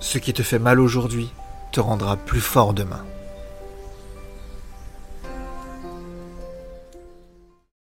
Ce qui te fait mal aujourd'hui te rendra plus fort demain.